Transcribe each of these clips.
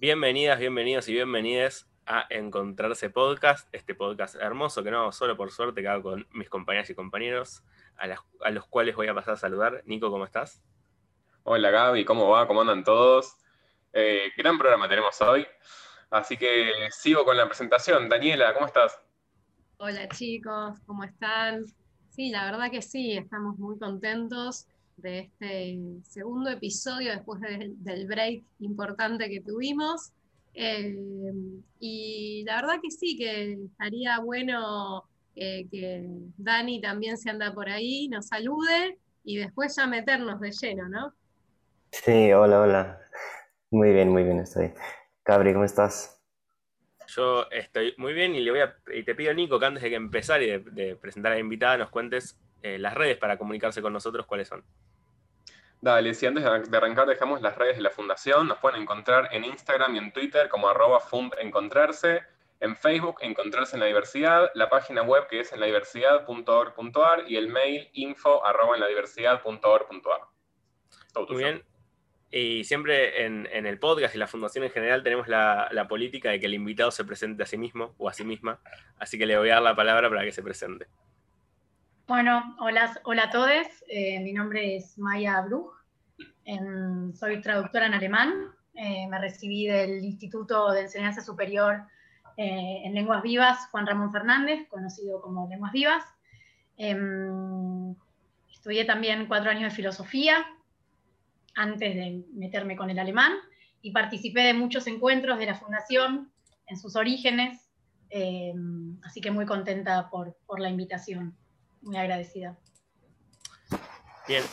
Bienvenidas, bienvenidos y bienvenidas a Encontrarse Podcast, este podcast hermoso que no solo por suerte que hago con mis compañeras y compañeros, a, los cuales voy a pasar a saludar. Nico, ¿cómo estás? Hola Gaby, ¿cómo va? ¿Cómo andan todos? Eh, gran programa tenemos hoy, así que sigo con la presentación. Daniela, ¿cómo estás? Hola chicos, ¿cómo están? Sí, la verdad que sí, estamos muy contentos de este segundo episodio después del break importante que tuvimos. Eh, y la verdad que sí, que estaría bueno eh, que Dani también se anda por ahí, nos salude y después ya meternos de lleno, ¿no? Sí, hola, hola. Muy bien, muy bien estoy. Cabri, ¿cómo estás? Yo estoy muy bien y le voy a y te pido Nico que antes de que empezar y de, presentar a la invitada nos cuentes eh, las redes para comunicarse con nosotros cuáles son. Dale, si antes de arrancar dejamos las redes de la fundación, nos pueden encontrar en Instagram y en Twitter como arroba fundencontrarse, en Facebook encontrarse en la diversidad, la página web que es en ladiversidad.org.ar y el mail info arroba en ladiversidad.org.ar. Muy bien. Y siempre en, el podcast y la fundación en general tenemos la, política de que el invitado se presente a sí mismo o a sí misma, así que le voy a dar la palabra para que se presente. Bueno, hola, hola a todos. Eh, mi nombre es Maya Bruch. soy traductora en alemán. Eh, me recibí del Instituto de Enseñanza Superior eh, en Lenguas Vivas Juan Ramón Fernández, conocido como Lenguas Vivas. Em, estudié también cuatro años de filosofía antes de meterme con el alemán y participé de muchos encuentros de la fundación en sus orígenes, em, así que muy contenta por la invitación muy agradecida. Bien,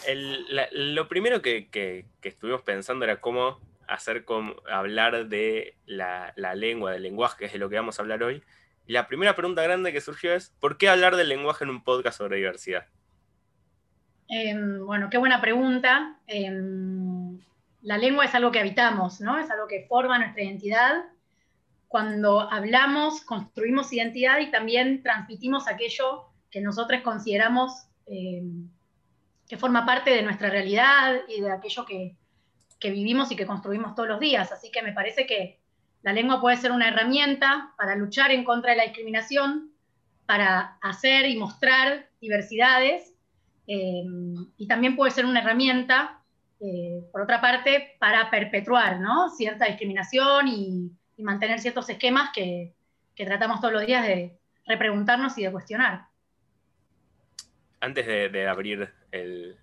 lo primero que, estuvimos pensando era cómo hacer como, hablar de la, lengua, del lenguaje, que es de lo que vamos a hablar hoy. Y la primera pregunta grande que surgió es, ¿por qué hablar del lenguaje en un podcast sobre diversidad? Em, bueno, qué buena pregunta. Em, la lengua es algo que habitamos, ¿no? Es algo que forma nuestra identidad. Cuando hablamos, construimos identidad y también transmitimos aquello que nosotros consideramos eh, que forma parte de nuestra realidad y de aquello que, vivimos y que construimos todos los días. Así que me parece que la lengua puede ser una herramienta para luchar en contra de la discriminación, para hacer y mostrar diversidades, eh, y también puede ser una herramienta, eh, por otra parte, para perpetuar cierta discriminación y, mantener ciertos esquemas que tratamos todos los días de repreguntarnos y de cuestionar antes de, abrir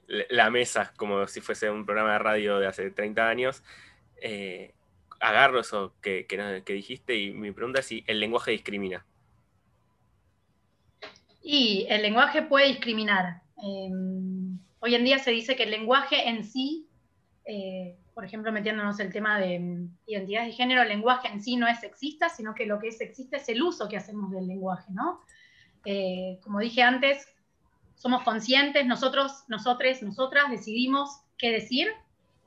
la mesa como si fuese un programa de radio de hace 30 años, eh, agarro eso que, dijiste y mi pregunta es si el lenguaje discrimina. Y el lenguaje puede discriminar. Em, hoy en día se dice que el lenguaje en sí, eh, por ejemplo, metiéndonos el tema de em, identidades de género, el lenguaje en sí no es sexista, sino que lo que es sexista es el uso que hacemos del lenguaje, ¿no? Eh, como dije antes, somos conscientes, nosotros, nosotros, nosotras decidimos qué decir.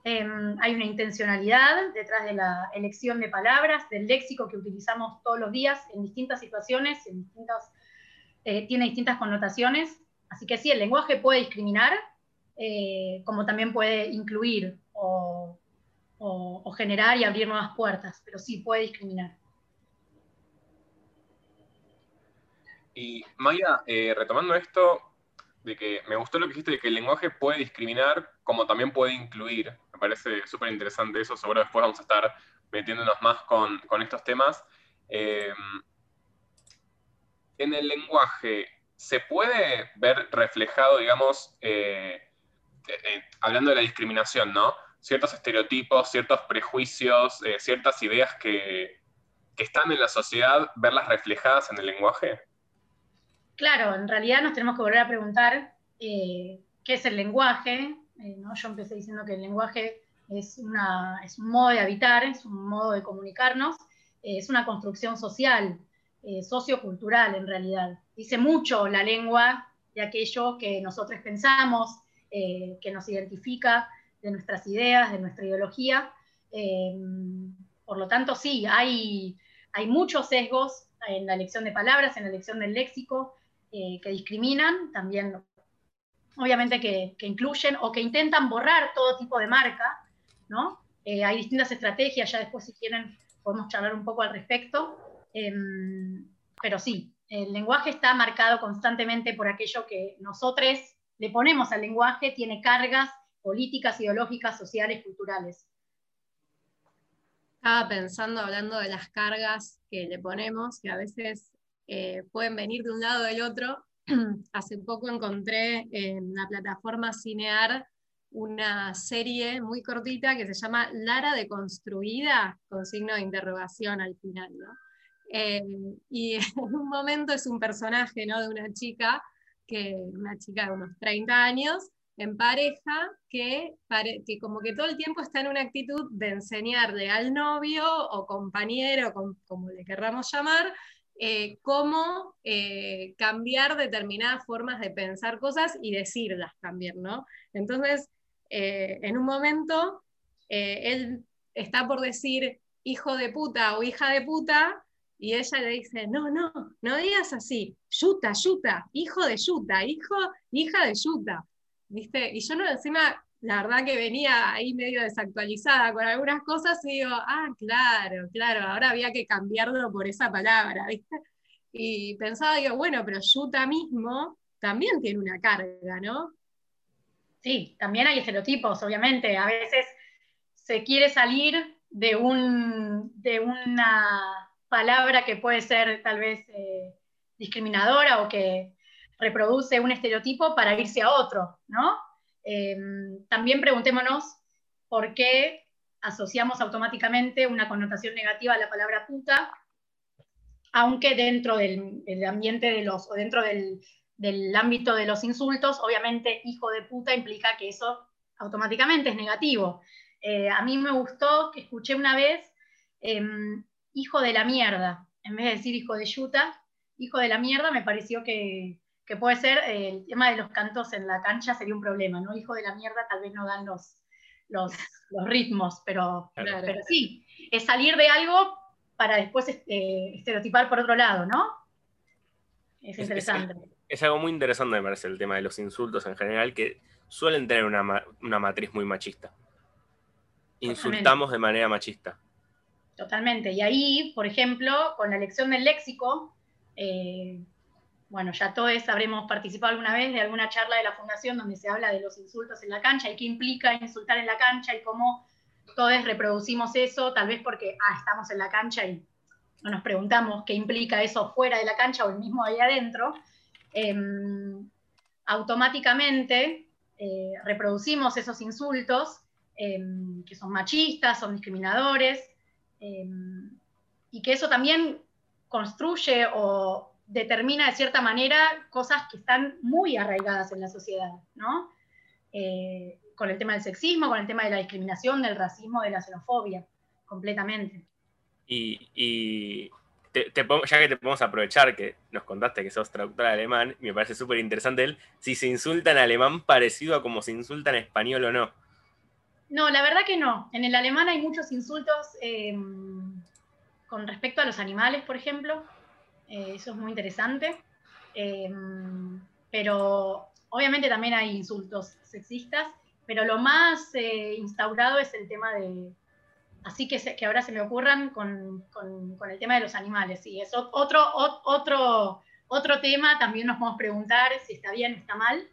Em, hay una intencionalidad detrás de la elección de palabras, del léxico que utilizamos todos los días en distintas situaciones, en eh, tiene distintas connotaciones. Así que sí, el lenguaje puede discriminar, eh, como también puede incluir o, generar y abrir nuevas puertas, pero sí puede discriminar. Y Maya, eh, retomando esto, de que me gustó lo que dijiste de que el lenguaje puede discriminar como también puede incluir. Me parece súper interesante eso, seguro después vamos a estar metiéndonos más con, estos temas. Em, en el lenguaje, ¿se puede ver reflejado, digamos, eh, eh, eh, hablando de la discriminación, ¿no? Ciertos estereotipos, ciertos prejuicios, ciertas ideas que, que están en la sociedad, verlas reflejadas en el lenguaje? Claro, en realidad nos tenemos que volver a preguntar eh, qué es el lenguaje. Eh, Yo empecé diciendo que el lenguaje es, un modo de habitar, es un modo de comunicarnos, eh, es una construcción social, sociocultural en realidad. Dice mucho la lengua de aquello que nosotros pensamos, que nos identifica, de nuestras ideas, de nuestra ideología. por lo tanto, sí, hay, hay muchos sesgos en la elección de palabras, en la elección del léxico, eh, que discriminan, también obviamente que, incluyen o que intentan borrar todo tipo de marca, ¿no? Eh, hay distintas estrategias, ya después si quieren podemos charlar un poco al respecto. Em, pero sí, el lenguaje está marcado constantemente por aquello que nosotros le ponemos al lenguaje, tiene cargas políticas, ideológicas, sociales, culturales. Estaba pensando, hablando de las cargas que le ponemos, que a veces eh, pueden venir de un lado o del otro. Hace poco encontré en la plataforma Cinear una serie muy cortita que se llama Lara deconstruida, con signo de interrogación al final. Eh, y en un momento es un personaje ¿no? de una chica, que, una chica de unos 30 años, en pareja, que, que como que todo el tiempo está en una actitud de enseñarle al novio o compañero, como le querramos llamar, eh, cómo eh, cambiar determinadas formas de pensar cosas y decirlas también, ¿no? Entonces, eh, en un momento, él está por decir hijo de puta o hija de puta, y ella le dice, no, no, no digas así, yuta, yuta, hijo de yuta, hijo, hija de yuta, ¿viste? Y yo no, encima, la verdad que venía ahí medio desactualizada con algunas cosas y digo, ah, claro, claro, ahora había que cambiarlo por esa palabra, ¿viste? Y pensaba, digo, bueno, pero yuta mismo también tiene una carga, ¿no? Sí, también hay estereotipos, obviamente. A veces se quiere salir de, un, de una palabra que puede ser tal vez eh, discriminadora o que reproduce un estereotipo para irse a otro, ¿no? Em, también preguntémonos por qué asociamos automáticamente una connotación negativa a la palabra puta, aunque dentro del, ambiente de los, o dentro del, ámbito de los insultos, obviamente hijo de puta implica que eso automáticamente es negativo. Eh, a mí me gustó que escuché una vez em, hijo de la mierda, en vez de decir hijo de yuta, hijo de la mierda me pareció que, puede ser eh, el tema de los cantos en la cancha sería un problema, ¿no? Hijo de la mierda tal vez no dan los, los, ritmos, pero, pero sí, es salir de algo para después este, estereotipar por otro lado, ¿no? Es interesante. Es, algo muy interesante, me parece, el tema de los insultos en general, que suelen tener una, matriz muy machista. Insultamos de manera machista. Totalmente. Y ahí, por ejemplo, con la elección del léxico, eh, bueno, ya todos habremos participado alguna vez de alguna charla de la Fundación donde se habla de los insultos en la cancha y qué implica insultar en la cancha y cómo todos reproducimos eso, tal vez porque ah, estamos en la cancha y no nos preguntamos qué implica eso fuera de la cancha o el mismo ahí adentro, em, automáticamente eh, reproducimos esos insultos em, que son machistas, son discriminadores, em, y que eso también construye o determina de cierta manera cosas que están muy arraigadas en la sociedad, ¿no? Eh, con el tema del sexismo, con el tema de la discriminación, del racismo, de la xenofobia, completamente. Y, ya que te podemos aprovechar que nos contaste que sos traductora de alemán, me parece súper interesante él, si se insulta en alemán parecido a como se insulta en español o no. No, la verdad que no. En el alemán hay muchos insultos em, con respecto a los animales, por ejemplo. Eh, eso es muy interesante. Em, pero obviamente también hay insultos sexistas pero lo más eh, instaurado es el tema de, así que, que ahora se me ocurran con, con, el tema de los animales. Y es otro, otro, otro tema, también nos podemos preguntar si está bien está mal,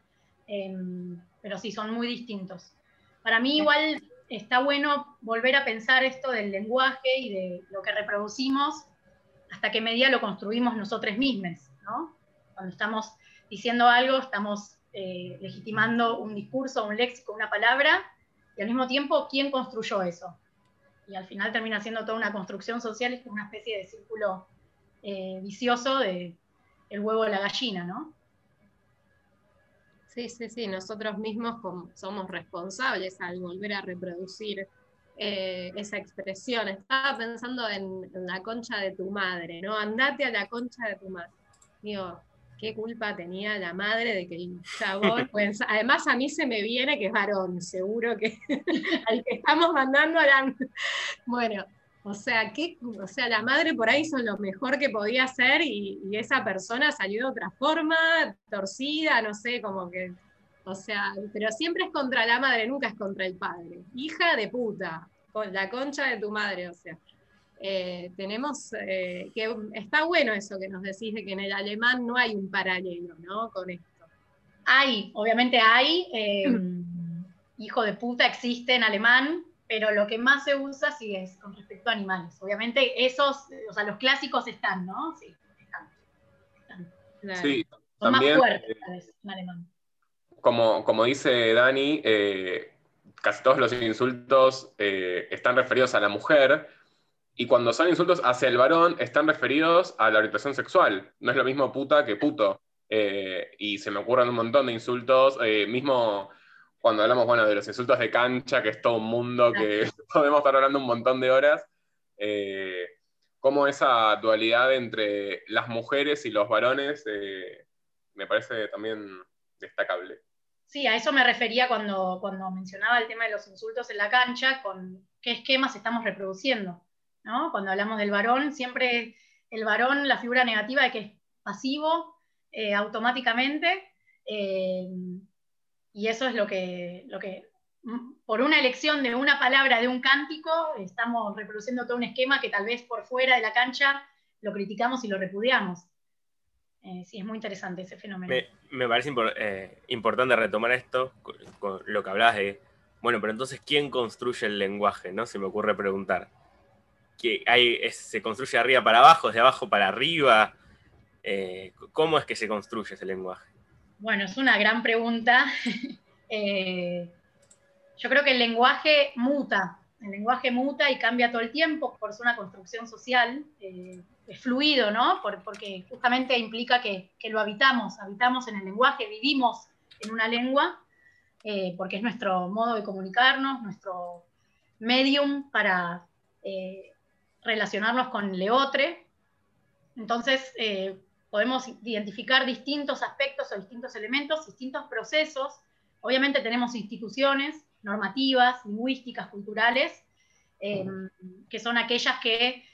em, pero sí, son muy distintos. Para mí igual está bueno volver a pensar esto del lenguaje y de lo que reproducimos, hasta qué medida lo construimos nosotros mismos, ¿no? Cuando estamos diciendo algo, estamos eh, legitimando un discurso, un léxico, una palabra, y al mismo tiempo, ¿quién construyó eso? Y al final termina siendo toda una construcción social, es una especie de círculo eh, vicioso de el huevo de la gallina, ¿no? Sí, sí, sí, nosotros mismos somos responsables al volver a reproducir eh, esa expresión. Estaba pensando en, en, la concha de tu madre, ¿no? Andate a la concha de tu madre. Digo, qué culpa tenía la madre de que el chabón, pues, además a mí se me viene que es varón, seguro que al que estamos mandando a la... Bueno, o sea, ¿qué, o sea, la madre por ahí hizo lo mejor que podía hacer y, esa persona salió de otra forma, torcida, no sé, como que, o sea, pero siempre es contra la madre, nunca es contra el padre. Hija de puta, con la concha de tu madre, o sea. eh, tenemos, eh, que está bueno eso que nos decís de que en el alemán no hay un paralelo, ¿no? Con esto. Hay, obviamente hay, em, hijo de puta existe en alemán, pero lo que más se usa sí es con respecto a animales. Obviamente esos, o sea, los clásicos están, ¿no? Sí, están. Sí, Son también, más fuertes eh, en alemán. Como, como dice Dani, eh, casi todos los insultos eh, están referidos a la mujer, y cuando son insultos hacia el varón, están referidos a la orientación sexual. No es lo mismo puta que puto. Eh, y se me ocurren un montón de insultos, eh, mismo cuando hablamos bueno, de los insultos de cancha, que es todo un mundo que podemos estar hablando un montón de horas, eh, cómo esa dualidad entre las mujeres y los varones me parece también destacable. Sí, a eso me refería cuando, cuando mencionaba el tema de los insultos en la cancha, con qué esquemas estamos reproduciendo. ¿no? Cuando hablamos del varón, siempre el varón, la figura negativa de que es pasivo eh, automáticamente, eh, y eso es lo que, lo que, mm, por una elección de una palabra de un cántico, estamos reproduciendo todo un esquema que tal vez por fuera de la cancha lo criticamos y lo repudiamos. Eh, sí, es muy interesante ese fenómeno. Me, me parece impor- eh, importante retomar esto con, con lo que hablabas de, bueno, pero entonces, ¿quién construye el lenguaje? ¿no? Se me ocurre preguntar. ¿Que hay, es- ¿Se construye de arriba para abajo, de abajo para arriba? Eh, ¿Cómo es que se construye ese lenguaje? Bueno, es una gran pregunta. Yo creo que el lenguaje muta, el lenguaje muta y cambia todo el tiempo por ser una construcción social, eh, es fluido, ¿no? Por- porque justamente implica que, lo habitamos, habitamos en el lenguaje, vivimos en una lengua, eh, porque es nuestro modo de comunicarnos, nuestro medium para eh, relacionarnos con leotre. Entonces, podemos identificar distintos aspectos o distintos elementos, distintos procesos. Obviamente tenemos instituciones normativas, lingüísticas, culturales, eh, que son aquellas que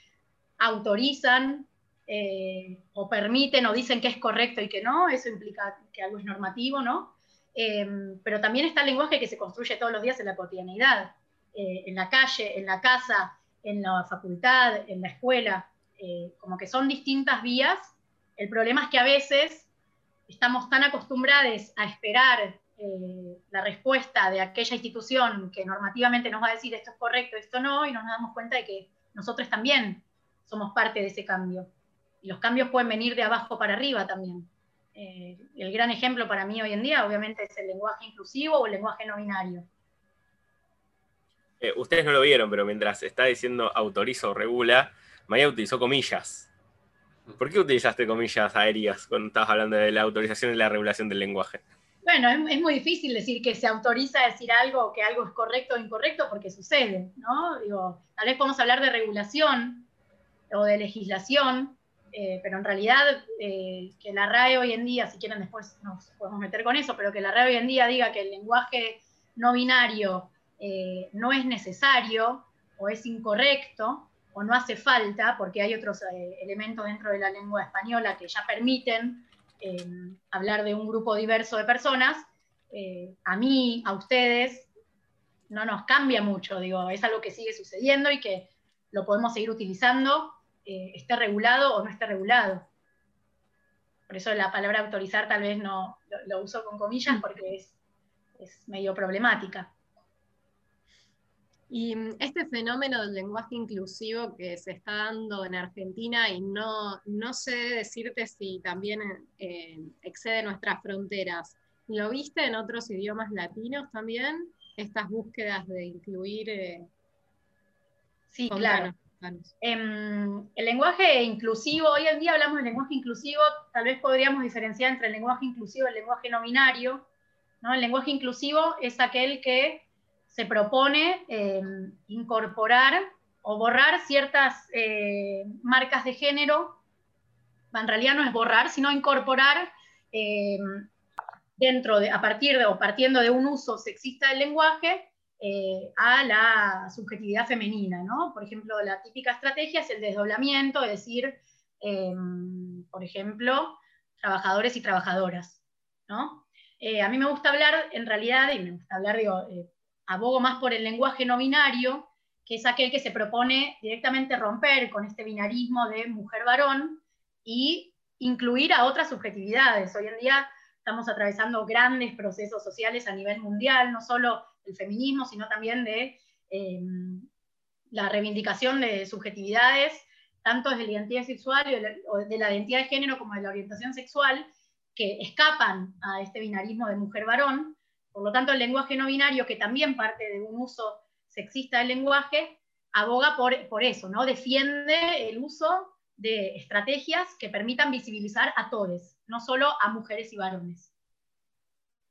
autorizan eh, o permiten o dicen que es correcto y que no, eso implica que algo es normativo, ¿no? Eh, pero también está el lenguaje que se construye todos los días en la cotidianidad, en la calle, en la casa, en la facultad, en la escuela, como que son distintas vías. El problema es que a veces estamos tan acostumbrados a esperar eh, la respuesta de aquella institución que normativamente nos va a decir esto es correcto, esto no, y nos damos cuenta de que nosotros también somos parte de ese cambio. Y los cambios pueden venir de abajo para arriba también. Eh, el gran ejemplo para mí hoy en día, obviamente, es el lenguaje inclusivo o el lenguaje no binario. Eh, ustedes no lo vieron, pero mientras está diciendo autoriza o regula, Maya utilizó comillas. ¿Por qué utilizaste comillas aéreas cuando estabas hablando de la autorización y la regulación del lenguaje? Bueno, es, muy difícil decir que se autoriza a decir algo que algo es correcto o incorrecto porque sucede, ¿no? Digo, tal vez podemos hablar de regulación o de legislación, eh, pero en realidad eh, que la RAE hoy en día, si quieren después nos podemos meter con eso, pero que la RAE hoy en día diga que el lenguaje no binario eh, no es necesario o es incorrecto o no hace falta, porque hay otros elementos dentro de la lengua española que ya permiten hablar de un grupo diverso de personas, eh, a mí, a ustedes, no nos cambia mucho, digo, es algo que sigue sucediendo y que lo podemos seguir utilizando, eh, esté regulado o no esté regulado. Por eso la palabra autorizar tal vez no lo, uso con comillas porque es medio problemática. Y mm, este fenómeno del lenguaje inclusivo que se está dando en Argentina y no, no sé decirte si también eh, excede nuestras fronteras, ¿lo viste en otros idiomas latinos también? Estas búsquedas de incluir... eh, Sí, claro. Em, el lenguaje inclusivo, hoy en día hablamos del lenguaje inclusivo, tal vez podríamos diferenciar entre el lenguaje inclusivo y el lenguaje no binario. ¿no? El lenguaje inclusivo es aquel que se propone em, incorporar o borrar ciertas eh, marcas de género. En realidad no es borrar, sino incorporar em, dentro de, a partir de, o partiendo de un uso sexista del lenguaje, eh, a la subjetividad femenina, ¿no? Por ejemplo, la típica estrategia es el desdoblamiento, es decir, eh, por ejemplo, trabajadores y trabajadoras, ¿no? Eh, a mí me gusta hablar, en realidad, y me gusta hablar, digo, eh, abogo más por el lenguaje no binario, que es aquel que se propone directamente romper con este binarismo de mujer-varón y incluir a otras subjetividades. Hoy en día estamos atravesando grandes procesos sociales a nivel mundial, no solo el feminismo, sino también de eh, la reivindicación de subjetividades, tanto desde la identidad sexual o de la identidad de género como de la orientación sexual, que escapan a este binarismo de mujer-varón. Por lo tanto, el lenguaje no binario, que también parte de un uso sexista del lenguaje, aboga por, por eso, ¿no? Defiende el uso de estrategias que permitan visibilizar a todos, no solo a mujeres y varones.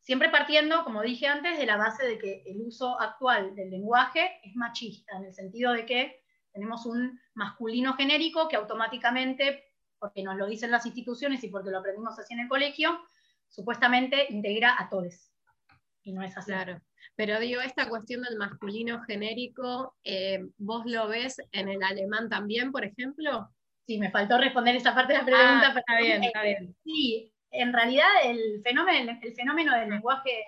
Siempre partiendo, como dije antes, de la base de que el uso actual del lenguaje es machista, en el sentido de que tenemos un masculino genérico que automáticamente, porque nos lo dicen las instituciones y porque lo aprendimos así en el colegio, supuestamente integra a todos. Y no es así. Claro. Pero digo, esta cuestión del masculino genérico, eh, ¿vos lo ves en el alemán también, por ejemplo? Sí, me faltó responder esa parte de la pregunta. Ah, está bien, está bien. Sí, en realidad el fenómeno, el fenómeno del lenguaje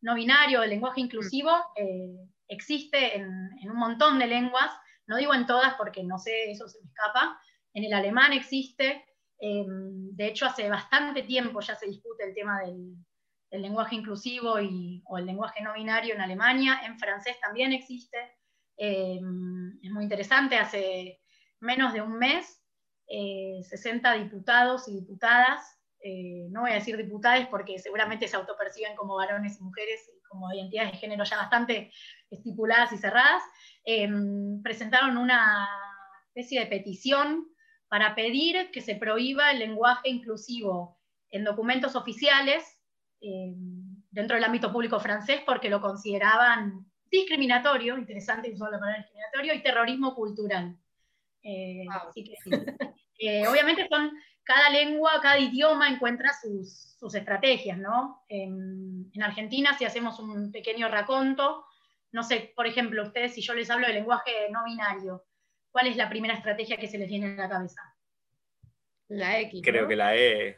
no binario, el lenguaje inclusivo, eh, existe en, un montón de lenguas, no digo en todas porque no sé, eso se me escapa, en el alemán existe, em, de hecho hace bastante tiempo ya se discute el tema del, lenguaje inclusivo y, o el lenguaje no binario en Alemania, en francés también existe, em, es muy interesante, hace menos de un mes 60 eh, diputados y diputadas eh, no voy a decir diputadas porque seguramente se autoperciben como varones y mujeres, como identidades de género ya bastante estipuladas y cerradas, em, presentaron una especie de petición para pedir que se prohíba el lenguaje inclusivo en documentos oficiales em, dentro del ámbito público francés porque lo consideraban discriminatorio, interesante usar la palabra discriminatorio, y terrorismo cultural. Eh, así que, eh, obviamente son cada lengua, cada idioma encuentra sus, estrategias, ¿no? En, Argentina, si hacemos un pequeño raconto, no sé, por ejemplo, ustedes, si yo les hablo de lenguaje no binario, ¿cuál es la primera estrategia que se les viene a la cabeza? La X. Creo que la E.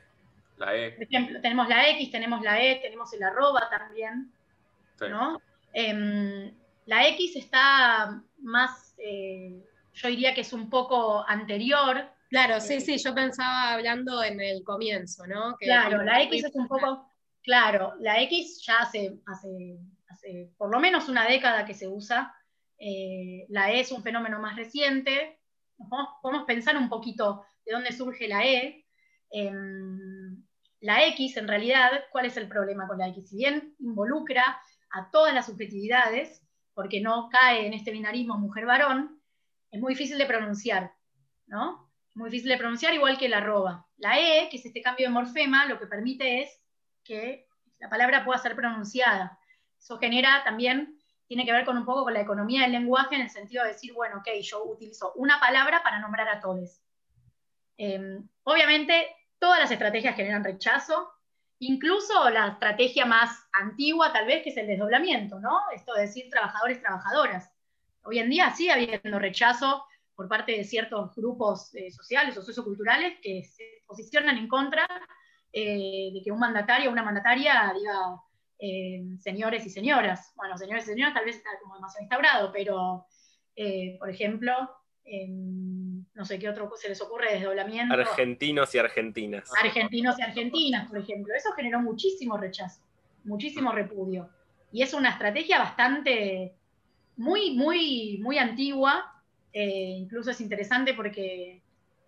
La E. Por ejemplo, tenemos la X, tenemos la E, tenemos el arroba también, ¿no? Em, la X está más, eh, yo diría que es un poco anterior Claro, sí, sí, yo pensaba hablando en el comienzo, ¿no? claro, la X es un poco, claro, la X ya hace, hace, hace por lo menos una década que se usa, eh, la E es un fenómeno más reciente, podemos, pensar un poquito de dónde surge la E. Em, la X, en realidad, ¿cuál es el problema con la X? Si bien involucra a todas las subjetividades, porque no cae en este binarismo mujer-varón, es muy difícil de pronunciar, ¿no? muy difícil de pronunciar, igual que la arroba. La E, que es este cambio de morfema, lo que permite es que la palabra pueda ser pronunciada. Eso genera también, tiene que ver con un poco con la economía del lenguaje, en el sentido de decir, bueno, ok, yo utilizo una palabra para nombrar a todos. Em, obviamente, todas las estrategias generan rechazo, incluso la estrategia más antigua, tal vez, que es el desdoblamiento, ¿no? Esto de decir trabajadores, trabajadoras. Hoy en día sigue habiendo rechazo por parte de ciertos grupos eh, sociales o socioculturales que se posicionan en contra eh, de que un mandatario o una mandataria diga eh, señores y señoras. Bueno, señores y señoras tal vez está como demasiado instaurado, pero, por ejemplo, no sé qué otro se les ocurre desdoblamiento. Argentinos y argentinas. Argentinos y argentinas, por ejemplo. Eso generó muchísimo rechazo, muchísimo repudio. Y es una estrategia bastante, muy, muy, muy antigua, eh, incluso es interesante porque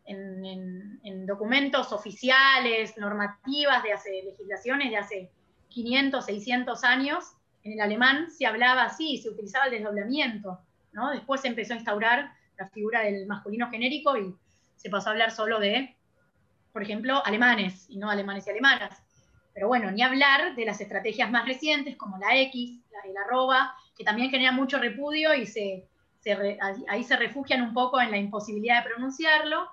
en, documentos oficiales, normativas de hace legislaciones de hace 500, 600 años, en el alemán se hablaba así, se utilizaba el desdoblamiento, ¿no? Después se empezó a instaurar la figura del masculino genérico y se pasó a hablar solo de, por ejemplo, alemanes y no alemanes y alemanas. Pero bueno, ni hablar de las estrategias más recientes como la X, la, el arroba, que también generan mucho repudio y se ahí se refugian un poco en la imposibilidad de pronunciarlo,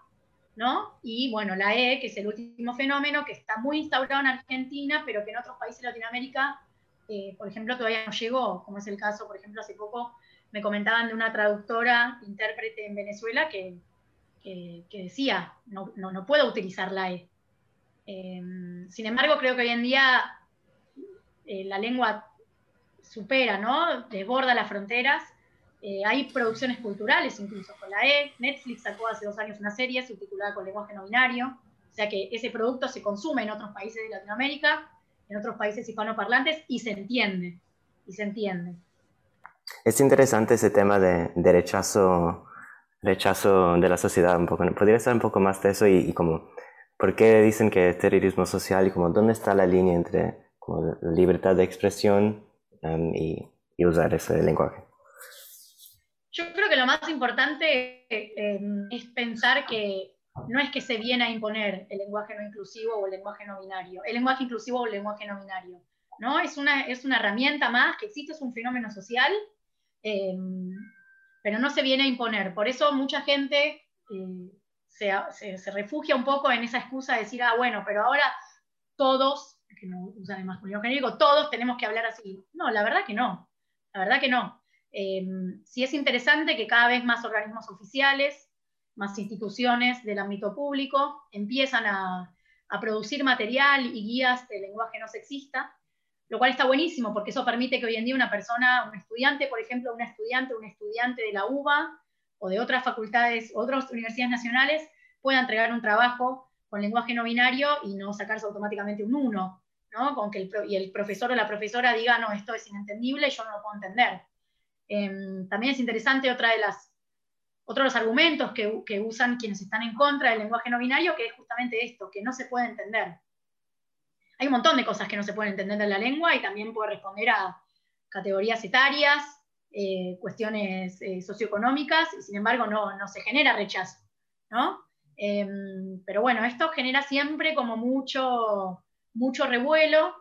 ¿no? Y bueno, la E, que es el último fenómeno, que está muy instaurado en Argentina, pero que en otros países de Latinoamérica, eh, por ejemplo, todavía no llegó, como es el caso, por ejemplo, hace poco me comentaban de una traductora, intérprete en Venezuela, que, decía, no, no, puedo utilizar la E. Em, sin embargo, creo que hoy en día eh, la lengua supera, ¿no? Desborda las fronteras Eh, hay producciones culturales incluso con la E. Netflix sacó hace dos años una serie subtitulada con lenguaje no binario. O sea que ese producto se consume en otros países de Latinoamérica, en otros países hispanoparlantes y se entiende. Y se entiende. Es interesante ese tema de, rechazo, rechazo de la sociedad un poco. ¿Podría ser un poco más de eso y, y como por qué dicen que es terrorismo social y como dónde está la línea entre como, libertad de expresión um, y, y usar ese lenguaje? Yo creo que lo más importante eh, es pensar que no es que se viene a imponer el lenguaje no inclusivo o el lenguaje no binario, el lenguaje inclusivo o el lenguaje no binario. ¿no? Es, una, es una herramienta más que existe, es un fenómeno social, eh, pero no se viene a imponer. Por eso mucha gente eh, se, refugia un poco en esa excusa de decir, ah, bueno, pero ahora todos, que no usan el masculino genérico, todos tenemos que hablar así. No, la verdad que no, la verdad que no. Eh, sí es interesante que cada vez más organismos oficiales, más instituciones del ámbito público empiezan a, producir material y guías de lenguaje no sexista, lo cual está buenísimo porque eso permite que hoy en día una persona, un estudiante, por ejemplo, un estudiante, un estudiante de la UBA o de otras facultades, otras universidades nacionales, pueda entregar un trabajo con lenguaje no binario y no sacarse automáticamente un 1, ¿no? Con que el, y el profesor o la profesora diga, no, esto es inentendible, yo no lo puedo entender. Em, también es interesante otra de las, otro de los argumentos que, que, usan quienes están en contra del lenguaje no binario, que es justamente esto, que no se puede entender. Hay un montón de cosas que no se pueden entender en la lengua y también puede responder a categorías etarias, eh, cuestiones eh, socioeconómicas, y sin embargo no, no se genera rechazo. ¿no? Em, pero bueno, esto genera siempre como mucho, mucho revuelo,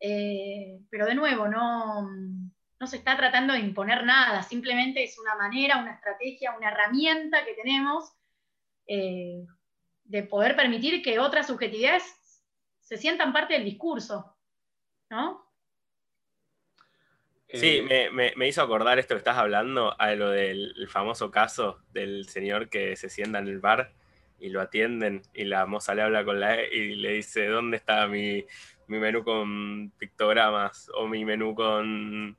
eh, pero de nuevo, no, no se está tratando de imponer nada, simplemente es una manera, una estrategia, una herramienta que tenemos de poder permitir que otras subjetividades se sientan parte del discurso, ¿no? Sí, eh, me, hizo acordar esto que estás hablando, a lo del famoso caso del señor que se sienta en el bar y lo atienden y la moza le habla con la E y le dice, ¿dónde está mi, mi menú con pictogramas o mi menú con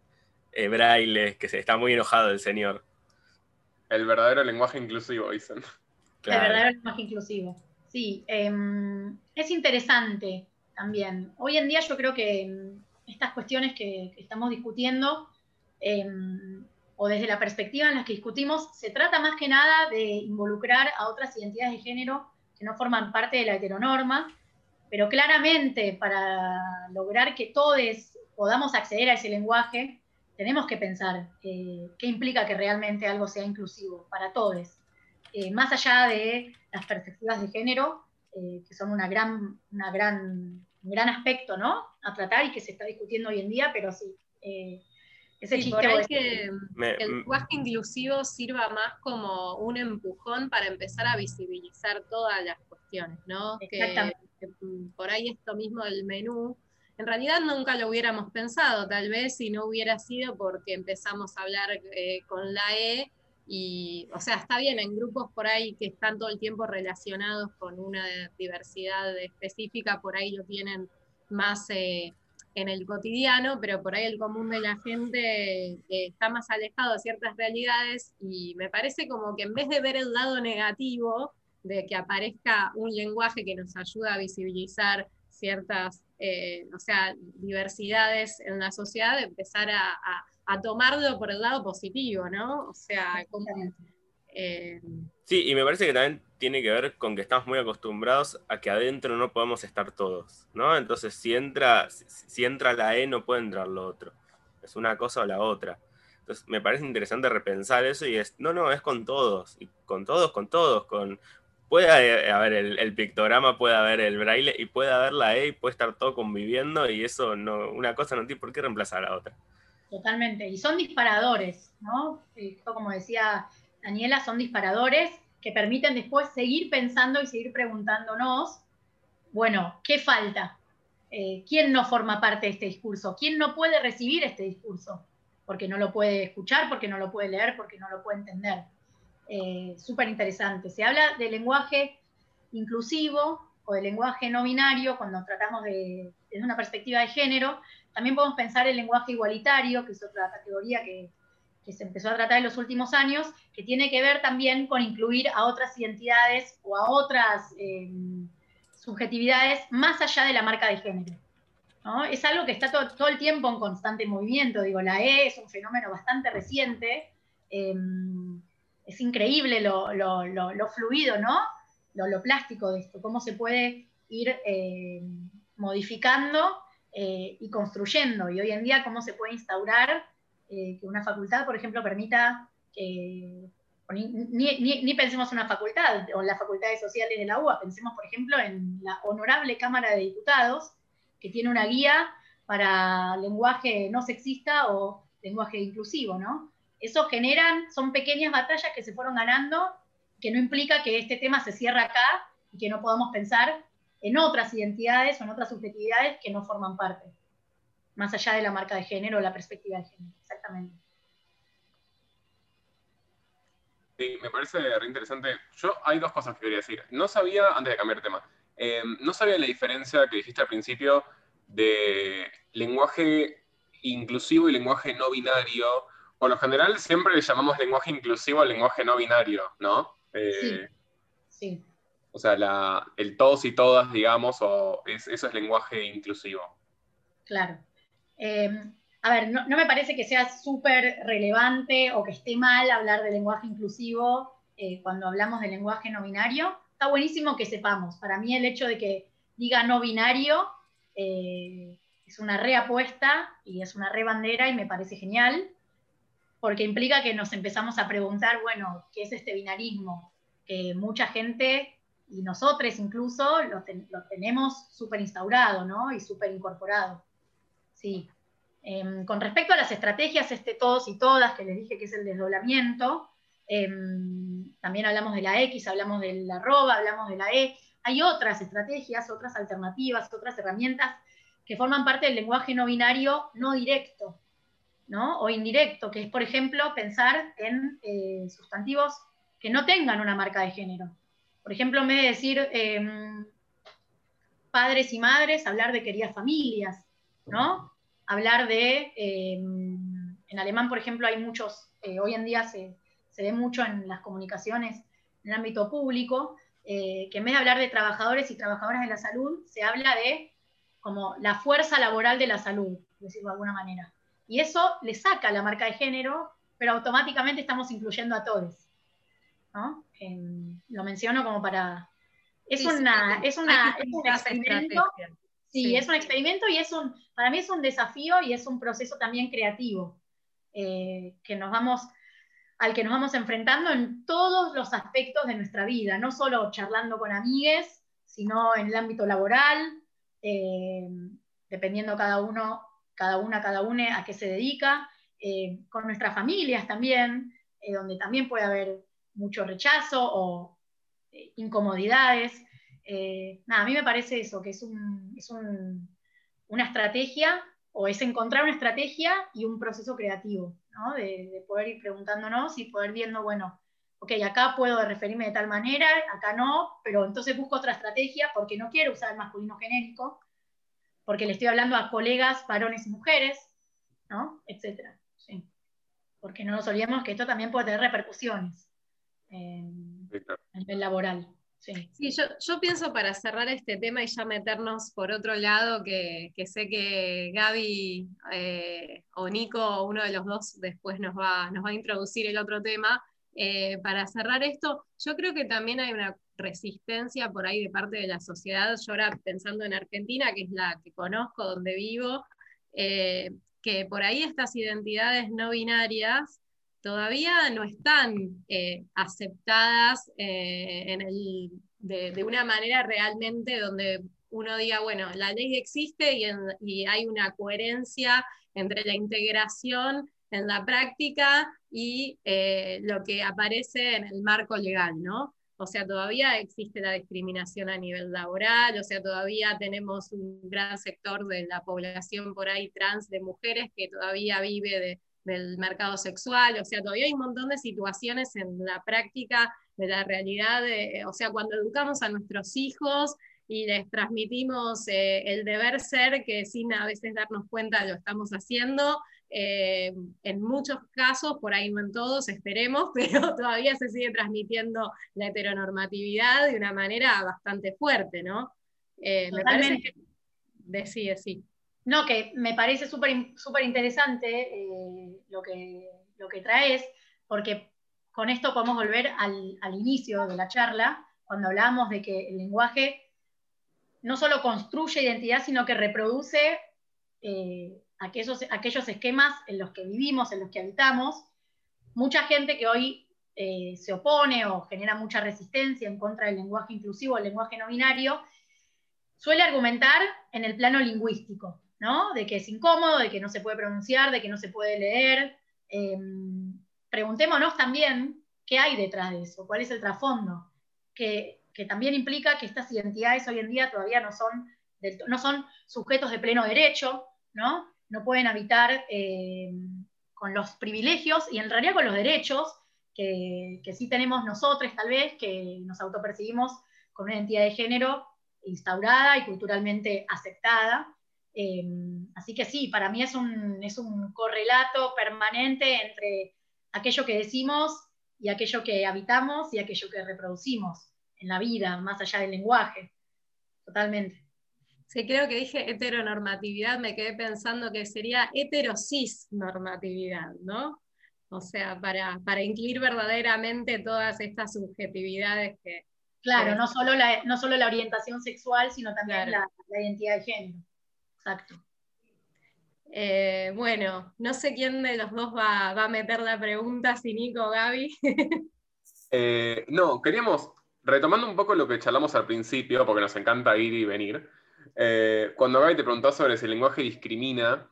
eh, braille, que se, está muy enojado el señor. El verdadero lenguaje inclusivo, dicen. El verdadero lenguaje inclusivo. Sí, em, es interesante también. Hoy en día yo creo que em, estas cuestiones que, estamos discutiendo, em, o desde la perspectiva en la que discutimos, se trata más que nada de involucrar a otras identidades de género que no forman parte de la heteronorma, pero claramente para lograr que todos podamos acceder a ese lenguaje, tenemos que pensar eh, qué implica que realmente algo sea inclusivo para todos, eh, más allá de las perspectivas de género, eh, que son una gran, una gran, un gran aspecto ¿no? a tratar y que se está discutiendo hoy en día, pero sí. ese chiste por ahí que el lenguaje inclusivo sirva más como un empujón para empezar a visibilizar todas las cuestiones, ¿no? Exactamente. Que, que por ahí esto mismo del menú, en realidad nunca lo hubiéramos pensado, tal vez si no hubiera sido porque empezamos a hablar eh, con la E y, o sea, está bien, en grupos por ahí que están todo el tiempo relacionados con una diversidad específica, por ahí lo tienen más eh, en el cotidiano, pero por ahí el común de la gente eh, está más alejado de ciertas realidades y me parece como que en vez de ver el lado negativo de que aparezca un lenguaje que nos ayuda a visibilizar ciertas eh, o sea, diversidades en la sociedad, empezar a, tomarlo por el lado positivo, ¿no? O sea, como... Eh, sí, y me parece que también tiene que ver con que estamos muy acostumbrados a que adentro no podemos estar todos, ¿no? Entonces, si entra, si entra la E, no puede entrar lo otro. Es una cosa o la otra. Entonces, me parece interesante repensar eso y es, no, no, es con todos, con todos, con todos, con puede haber el, pictograma, puede haber el braille y puede haber la E y puede estar todo conviviendo y eso no, una cosa no tiene por qué reemplazar a la otra. Totalmente, y son disparadores, ¿no? Esto, como decía Daniela, son disparadores que permiten después seguir pensando y seguir preguntándonos, bueno, ¿qué falta? Eh, ¿Quién no forma parte de este discurso? ¿Quién no puede recibir este discurso? Porque no lo puede escuchar, porque no lo puede leer, porque no lo puede entender eh, súper interesante. Se habla de lenguaje inclusivo o de lenguaje no binario cuando tratamos de, desde una perspectiva de género. También podemos pensar el lenguaje igualitario, que es otra categoría que, que se empezó a tratar en los últimos años, que tiene que ver también con incluir a otras identidades o a otras eh, subjetividades más allá de la marca de género. Es algo que está todo, el tiempo en constante movimiento. Digo, la E es un fenómeno bastante reciente. Em, es increíble lo, fluido, ¿no? Lo, plástico de esto, cómo se puede ir em, modificando eh, y construyendo. Y hoy en día, cómo se puede instaurar eh, que una facultad, por ejemplo, permita que ni, pensemos en una facultad o en las facultades sociales de la UBA, pensemos, por ejemplo, en la honorable Cámara de Diputados, que tiene una guía para lenguaje no sexista o lenguaje inclusivo, ¿no? Eso generan, son pequeñas batallas que se fueron ganando, que no implica que este tema se cierre acá y que no podamos pensar en otras identidades o en otras subjetividades que no forman parte, más allá de la marca de género o la perspectiva de género, exactamente. Sí, me parece re interesante. Yo hay dos cosas que quería decir. No sabía, antes de cambiar de tema, em, no sabía la diferencia que dijiste al principio de lenguaje inclusivo y lenguaje no binario. Por lo general siempre le llamamos lenguaje inclusivo al lenguaje no binario, ¿no? Eh, sí. O sea, el todos y todas, digamos, o eso es lenguaje inclusivo. Claro. Em, a ver, no, me parece que sea súper relevante o que esté mal hablar de lenguaje inclusivo eh, cuando hablamos de lenguaje no binario. Está buenísimo que sepamos. Para mí el hecho de que diga no binario eh, es una reapuesta y es una rebandera y me parece genial, porque implica que nos empezamos a preguntar, bueno, ¿qué es este binarismo? Que mucha gente, y nosotros incluso, lo, tenemos súper instaurado, ¿no? Y súper incorporado. Sí. Em, con respecto a las estrategias, este todos y todas, que les dije que es el desdoblamiento, em, también hablamos de la X, hablamos de la arroba, hablamos de la E. Hay otras estrategias, otras alternativas, otras herramientas que forman parte del lenguaje no binario no directo, ¿no? O indirecto, que es, por ejemplo, pensar en eh, sustantivos que no tengan una marca de género. Por ejemplo, en vez de decir em, padres y madres, hablar de queridas familias, ¿no? hablar de, eh, en alemán, por ejemplo, hay muchos, eh, hoy en día se, ve mucho en las comunicaciones en el ámbito público, eh, que en vez de hablar de trabajadores y trabajadoras de la salud, se habla de como la fuerza laboral de la salud, decirlo de alguna manera. Y eso le saca la marca de género, pero automáticamente estamos incluyendo a todos. Lo menciono como para... Es, una, es, una, es un experimento. Sí, es un experimento y es un, para mí es un desafío y es un proceso también creativo eh, que nos vamos, al que nos vamos enfrentando en todos los aspectos de nuestra vida, no solo charlando con amigues, sino en el ámbito laboral, eh, dependiendo cada uno, cada una, cada una a qué se dedica, eh, con nuestras familias también, donde también puede haber mucho rechazo o incomodidades. Eh, nada, a mí me parece eso, que es, una estrategia o es encontrar una estrategia y un proceso creativo, ¿no? de, poder ir preguntándonos y poder viendo, bueno, ok, acá puedo referirme de tal manera, acá no, pero entonces busco otra estrategia porque no quiero usar el masculino genérico, porque le estoy hablando a colegas, varones y mujeres, ¿no? Etcétera. Sí. Porque no nos olvidemos que esto también puede tener repercusiones en, a nivel laboral. Sí, yo, pienso para cerrar este tema y ya meternos por otro lado, que, sé que Gaby eh, o Nico, uno de los dos, después nos va, nos va a introducir el otro tema. Eh, para cerrar esto, yo creo que también hay una resistencia por ahí de parte de la sociedad. Yo ahora pensando en Argentina, que es la que conozco, donde vivo, eh, que por ahí estas identidades no binarias todavía no están eh, aceptadas eh, de, una manera realmente donde uno diga, bueno, la ley existe y, hay una coherencia entre la integración en la práctica y eh, lo que aparece en el marco legal, ¿no? O sea, todavía existe la discriminación a nivel laboral, o sea, todavía tenemos un gran sector de la población por ahí trans de mujeres que todavía vive de, del mercado sexual, o sea, todavía hay un montón de situaciones en la práctica de la realidad, o sea, cuando educamos a nuestros hijos y les transmitimos eh, el deber ser, que sin a veces darnos cuenta lo estamos haciendo, Eh, en muchos casos, por ahí no en todos, esperemos, pero todavía se sigue transmitiendo la heteronormatividad de una manera bastante fuerte, ¿no? Eh, me parece que... Decide, sí. No, que me parece súper interesante eh, lo, que, lo que traes, porque con esto podemos volver al, inicio de la charla, cuando hablábamos de que el lenguaje no solo construye identidad, sino que reproduce eh, aquellos, aquellos esquemas en los que vivimos, en los que habitamos. Mucha gente que hoy eh, se opone o genera mucha resistencia en contra del lenguaje inclusivo, el lenguaje no binario, suele argumentar en el plano lingüístico, ¿no? De que es incómodo, de que no se puede pronunciar, de que no se puede leer. Em, preguntémonos también qué hay detrás de eso, cuál es el trasfondo, que, también implica que estas identidades hoy en día todavía no son, no son sujetos de pleno derecho, ¿no? No pueden habitar em, con los privilegios y en realidad con los derechos que, que sí tenemos nosotros, tal vez, que nos autopercibimos con una identidad de género instaurada y culturalmente aceptada. Eh, así que sí, para mí es un, es un correlato permanente entre aquello que decimos y aquello que habitamos y aquello que reproducimos en la vida, más allá del lenguaje. Totalmente. Sí, creo que dije heteronormatividad, me quedé pensando que sería heterosis normatividad, ¿no? O sea, para, para incluir verdaderamente todas estas subjetividades que, Claro, no solo la, no solo la orientación sexual, sino también la, identidad de género. Exacto. Eh, bueno, no sé quién de los dos va, a meter la pregunta, si Nico o Gaby. Eh, no, queríamos, retomando un poco lo que charlamos al principio, porque nos encanta ir y venir, eh, cuando Gaby te preguntó sobre si el lenguaje discrimina,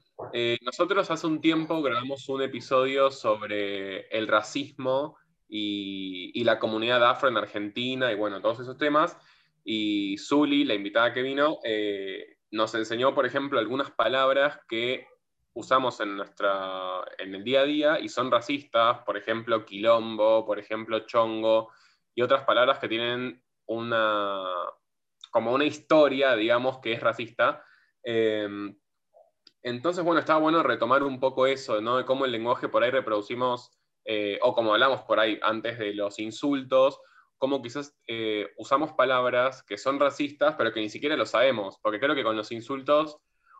nosotros hace un tiempo grabamos un episodio sobre el racismo y, la comunidad afro en Argentina y bueno, todos esos temas. Y Zuli, la invitada que vino, nos enseñó, por ejemplo, algunas palabras que usamos en, nuestra, en el día a día y son racistas, por ejemplo, quilombo, por ejemplo, chongo, y otras palabras que tienen una, como una historia, digamos, que es racista. Em, entonces, bueno, estaba bueno retomar un poco eso, ¿no? De cómo el lenguaje por ahí reproducimos eh, o como hablamos por ahí antes de los insultos, como quizás eh, usamos palabras que son racistas, pero que ni siquiera lo sabemos, porque creo que con los insultos,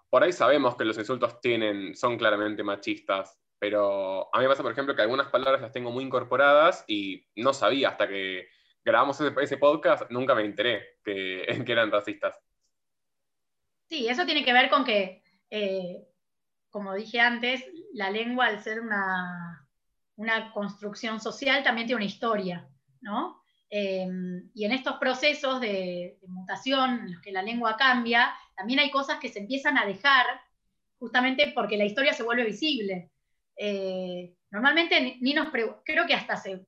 por ahí sabemos que los insultos tienen, son claramente machistas, pero a mí me pasa, por ejemplo, que algunas palabras las tengo muy incorporadas y no sabía hasta que grabamos ese, podcast, nunca me enteré que, que, eran racistas. Sí, eso tiene que ver con que, eh, como dije antes, la lengua al ser una, una construcción social también tiene una historia, ¿no? Em, y en estos procesos de, mutación en los que la lengua cambia, también hay cosas que se empiezan a dejar justamente porque la historia se vuelve visible. Eh, normalmente ni nos creo que hasta hace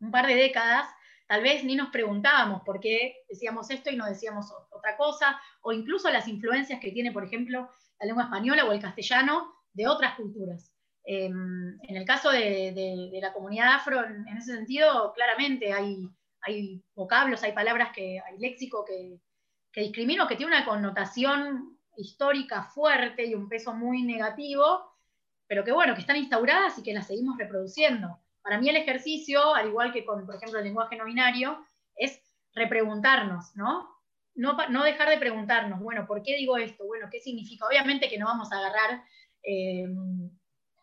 un par de décadas tal vez ni nos preguntábamos por qué decíamos esto y no decíamos otra cosa, o incluso las influencias que tiene, por ejemplo, la lengua española o el castellano de otras culturas. Em, en el caso de, la comunidad afro, en, ese sentido, claramente hay, vocablos, hay palabras, que, hay léxico que, que que tiene una connotación histórica fuerte y un peso muy negativo, pero que bueno, que están instauradas y que las seguimos reproduciendo. Para mí el ejercicio, al igual que con, por ejemplo, el lenguaje no binario, es repreguntarnos, ¿no? No, no dejar de preguntarnos, bueno, ¿por qué digo esto? Bueno, ¿qué significa? Obviamente que no vamos a agarrar em,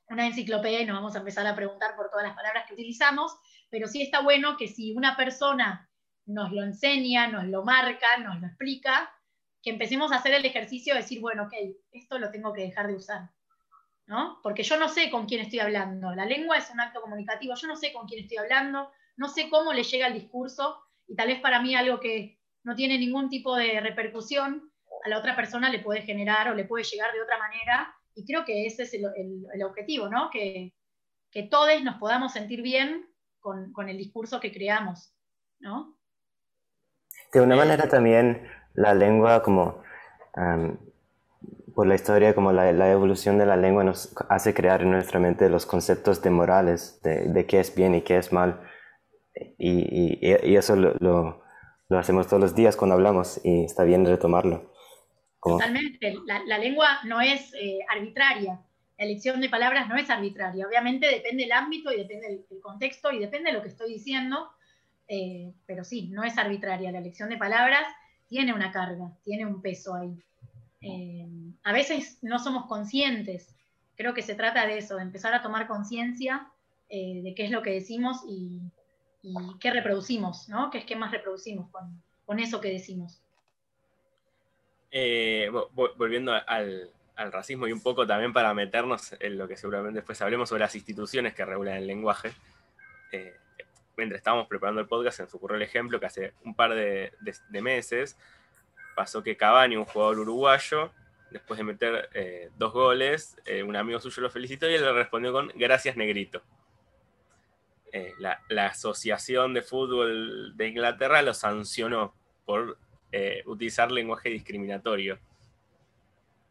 una enciclopedia y nos vamos a empezar a preguntar por todas las palabras que utilizamos, pero sí está bueno que si una persona nos lo enseña, nos lo marca, nos lo explica, que empecemos a hacer el ejercicio de decir, bueno, ok, esto lo tengo que dejar de usar. ¿no? Porque yo no sé con quién estoy hablando. La lengua es un acto comunicativo, yo no sé con quién estoy hablando, no sé cómo le llega el discurso, y tal vez para mí algo que no tiene ningún tipo de repercusión, a la otra persona le puede generar o le puede llegar de otra manera y creo que ese es el, objetivo, ¿no? Que, que, todos nos podamos sentir bien con, el discurso que creamos, ¿no? De una manera también la lengua como por la historia, como la, evolución de la lengua nos hace crear en nuestra mente los conceptos de morales, de, qué es bien y qué es mal. Y, eso lo, hacemos todos los días cuando hablamos y está bien retomarlo. Totalmente. La, lengua no es eh, arbitraria. la elección de palabras no es arbitraria. Obviamente depende del ámbito y depende del, contexto y depende de lo que estoy diciendo, eh, pero sí, no es arbitraria. La elección de palabras tiene una carga, tiene un peso ahí. Eh, a veces no somos conscientes. Creo que se trata de eso, de empezar a tomar conciencia de qué es lo que decimos y, qué reproducimos, ¿no? ¿Qué es qué más reproducimos con, eso que decimos? Volviendo al, racismo y un poco también para meternos en lo que seguramente después hablemos sobre las instituciones que regulan el lenguaje. Eh, mientras estábamos preparando el podcast, se nos ocurrió el ejemplo que hace un par de, meses pasó que Cavani, un jugador uruguayo, después de meter eh, dos goles, eh, un amigo suyo lo felicitó y él le respondió con gracias negrito. La, Asociación de Fútbol de Inglaterra lo sancionó por utilizar lenguaje discriminatorio.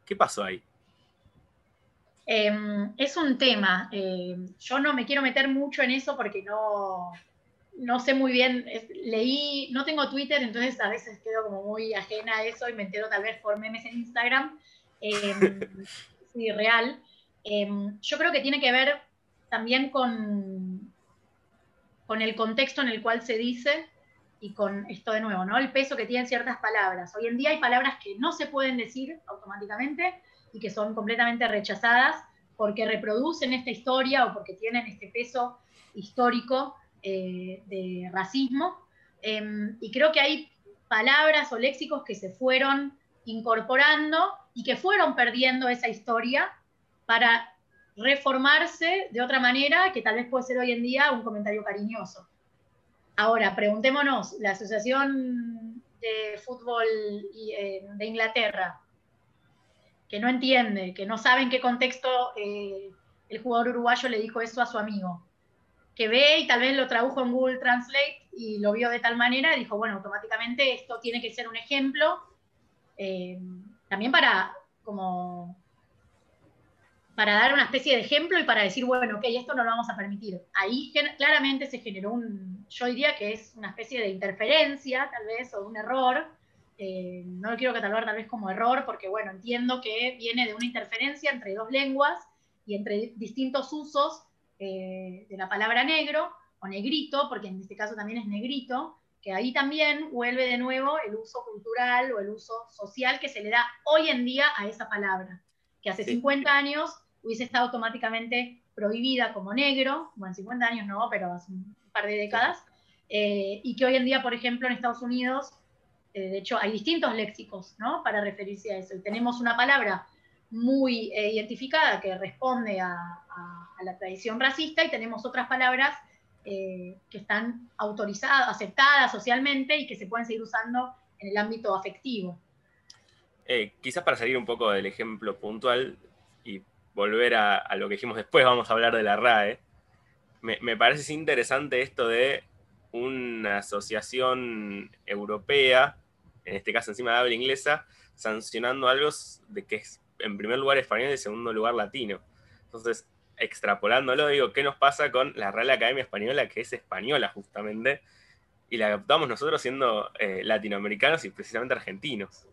¿Qué pasó ahí? Em, es un tema. Em, yo no me quiero meter mucho en eso porque no, no sé muy bien. leí, no tengo Twitter, entonces a veces quedo como muy ajena a eso y me entero tal vez por memes en Instagram. Eh, sí, real. yo creo que tiene que ver también con, con el contexto en el cual se dice y con esto de nuevo, ¿no? El peso que tienen ciertas palabras. Hoy en día hay palabras que no se pueden decir automáticamente y que son completamente rechazadas porque reproducen esta historia o porque tienen este peso histórico eh, de racismo. Em, y creo que hay palabras o léxicos que se fueron incorporando y que fueron perdiendo esa historia para reformarse de otra manera que tal vez puede ser hoy en día un comentario cariñoso. Ahora, preguntémonos, la Asociación de Fútbol eh, de Inglaterra, que no entiende, que no sabe en qué contexto eh, el jugador uruguayo le dijo eso a su amigo, que ve y tal vez lo tradujo en Google Translate y lo vio de tal manera dijo, bueno, automáticamente esto tiene que ser un ejemplo, eh, también para como para dar una especie de ejemplo y para decir, bueno, ok, esto no lo vamos a permitir. Ahí claramente se generó un, yo diría que es una especie de interferencia, tal vez, o un error. Eh, no lo quiero catalogar tal vez como error, porque, bueno, entiendo que viene de una interferencia entre dos lenguas y entre distintos usos eh, de la palabra negro o negrito, porque en este caso también es negrito, que ahí también vuelve de nuevo el uso cultural o el uso social que se le da hoy en día a esa palabra, que hace 50 años hubiese estado automáticamente prohibida como negro, bueno, 50 años no, pero hace un par de décadas, eh, y que hoy en día, por ejemplo, en Estados Unidos, eh, de hecho, hay distintos léxicos ¿no? para referirse a eso. Y tenemos una palabra muy eh, identificada que responde a, la tradición racista y tenemos otras palabras que están autorizadas, aceptadas socialmente y que se pueden seguir usando en el ámbito afectivo. quizás para salir un poco del ejemplo puntual volver a, lo que dijimos después, vamos a hablar de la RAE. Me, parece interesante esto de una asociación europea, en este caso encima de habla inglesa, sancionando algo de que es en primer lugar español y en segundo lugar latino. Entonces, extrapolándolo, digo, ¿qué nos pasa con la Real Academia Española, que es española justamente, y la adoptamos nosotros siendo eh, latinoamericanos y precisamente argentinos?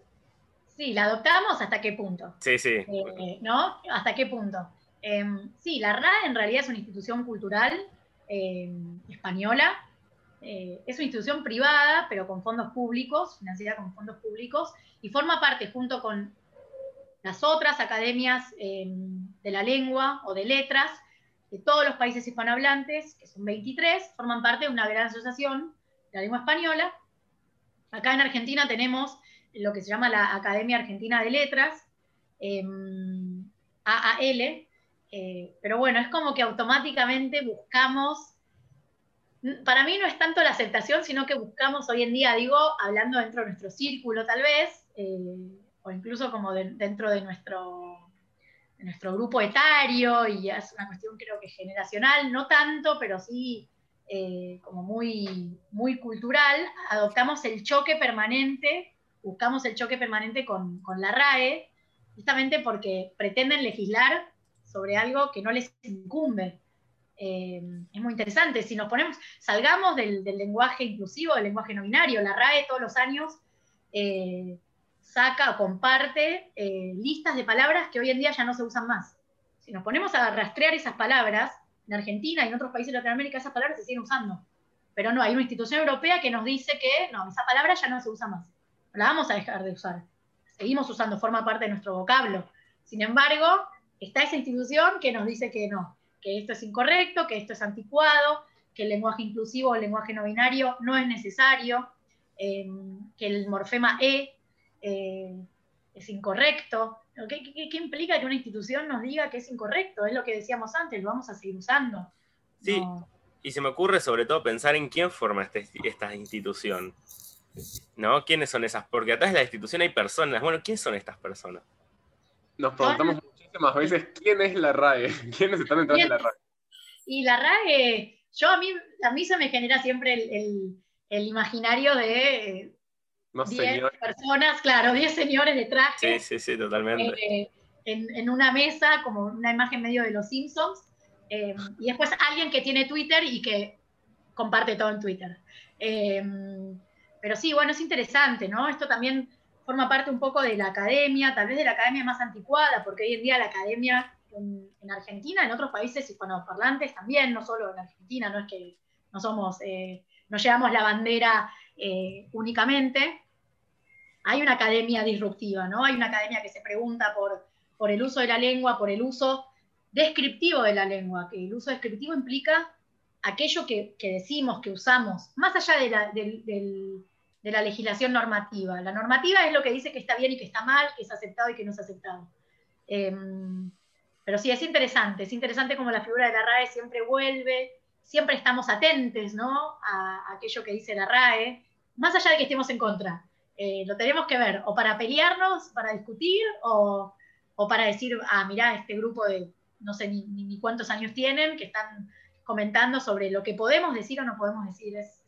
Sí, la adoptamos hasta qué punto. Sí, sí. Eh, ¿No? ¿Hasta qué punto? Em, sí, la RA en realidad es una institución cultural em, española. Eh, es una institución privada, pero con fondos públicos, financiada con fondos públicos, y forma parte junto con las otras academias em, de la lengua o de letras de todos los países hispanohablantes, que son 23, forman parte de una gran asociación de la lengua española. Acá en Argentina tenemos lo que se llama la Academia Argentina de Letras, em, AAL, eh, pero bueno, es como que automáticamente buscamos, para mí no es tanto la aceptación, sino que buscamos hoy en día, digo, hablando dentro de nuestro círculo tal vez, eh, o incluso como dentro de nuestro, nuestro grupo etario, y es una cuestión creo que generacional, no tanto, pero sí eh, como muy, muy cultural, adoptamos el choque permanente buscamos el choque permanente con, la RAE, justamente porque pretenden legislar sobre algo que no les incumbe. Eh, es muy interesante. Si nos ponemos, salgamos del, lenguaje inclusivo, del lenguaje no binario, la RAE todos los años eh, saca o comparte eh, listas de palabras que hoy en día ya no se usan más. Si nos ponemos a rastrear esas palabras, en Argentina y en otros países de Latinoamérica esas palabras se siguen usando. Pero no, hay una institución europea que nos dice que no, esa palabra ya no se usa más. La vamos a dejar de usar. Seguimos usando, forma parte de nuestro vocablo. Sin embargo, está esa institución que nos dice que no, que esto es incorrecto, que esto es anticuado, que el lenguaje inclusivo o el lenguaje no binario no es necesario, eh, que el morfema E eh, es incorrecto. ¿Qué, implica que una institución nos diga que es incorrecto? Es lo que decíamos antes, lo vamos a seguir usando. Sí, y se me ocurre sobre todo pensar en quién forma este, esta institución. ¿No? ¿Quiénes son esas? Porque atrás de la institución hay personas. Bueno, ¿quiénes son estas personas? Nos preguntamos muchísimas veces quién es la RAE, quiénes están detrás de la RAE. Y la RAE, yo a mí, a mí se me genera siempre el, el imaginario de 10 personas, claro, 10 señores de traje. Sí, sí, sí, totalmente. Eh, en, una mesa, como una imagen medio de los Simpsons. Eh, y después alguien que tiene Twitter y que comparte todo en Twitter. Eh, pero sí, bueno, es interesante, ¿no? Esto también forma parte un poco de la academia, tal vez de la academia más anticuada, porque hoy en día la academia en, Argentina, en otros países hispanoparlantes también, no solo en Argentina, no es que no somos, no llevamos la bandera únicamente, hay una academia disruptiva, ¿no? Hay una academia que se pregunta por, por el uso de la lengua, por el uso descriptivo de la lengua, que el uso descriptivo implica aquello que, decimos, que usamos, más allá de la, de la, legislación normativa. La normativa es lo que dice que está bien y que está mal, que es aceptado y que no es aceptado. Em, pero sí, es interesante, es interesante como la figura de la RAE siempre vuelve, siempre estamos atentes ¿no? a, aquello que dice la RAE, más allá de que estemos en contra. Eh, lo tenemos que ver o para pelearnos, para discutir, o, para decir, ah, mirá, este grupo de no sé ni, cuántos años tienen, que están comentando sobre lo que podemos decir o no podemos decir. Es,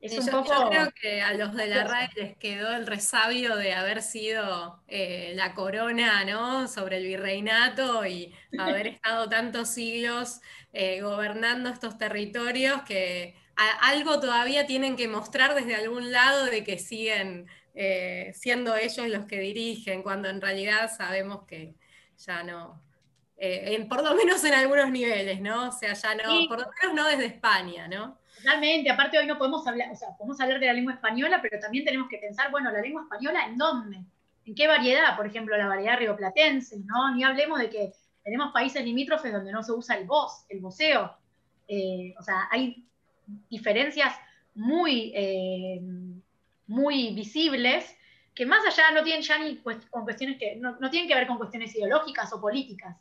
un yo, poco... creo que a los de la RAE les quedó el resabio de haber sido eh, la corona ¿no? sobre el virreinato y haber estado tantos siglos eh, gobernando estos territorios que algo todavía tienen que mostrar desde algún lado de que siguen eh, siendo ellos los que dirigen, cuando en realidad sabemos que ya no, eh, por lo menos en algunos niveles, ¿no? O sea, ya no, por lo menos no desde España, ¿no? Totalmente, aparte hoy no podemos hablar, o sea, podemos hablar de la lengua española, pero también tenemos que pensar, bueno, la lengua española, ¿en dónde? ¿En qué variedad? Por ejemplo, la variedad rioplatense, ¿no? Ni hablemos de que tenemos países limítrofes donde no se usa el voz, el voceo. Eh, o sea, hay diferencias muy, eh, muy visibles que más allá no tienen ya ni con cuestiones que no, tienen que ver con cuestiones ideológicas o políticas.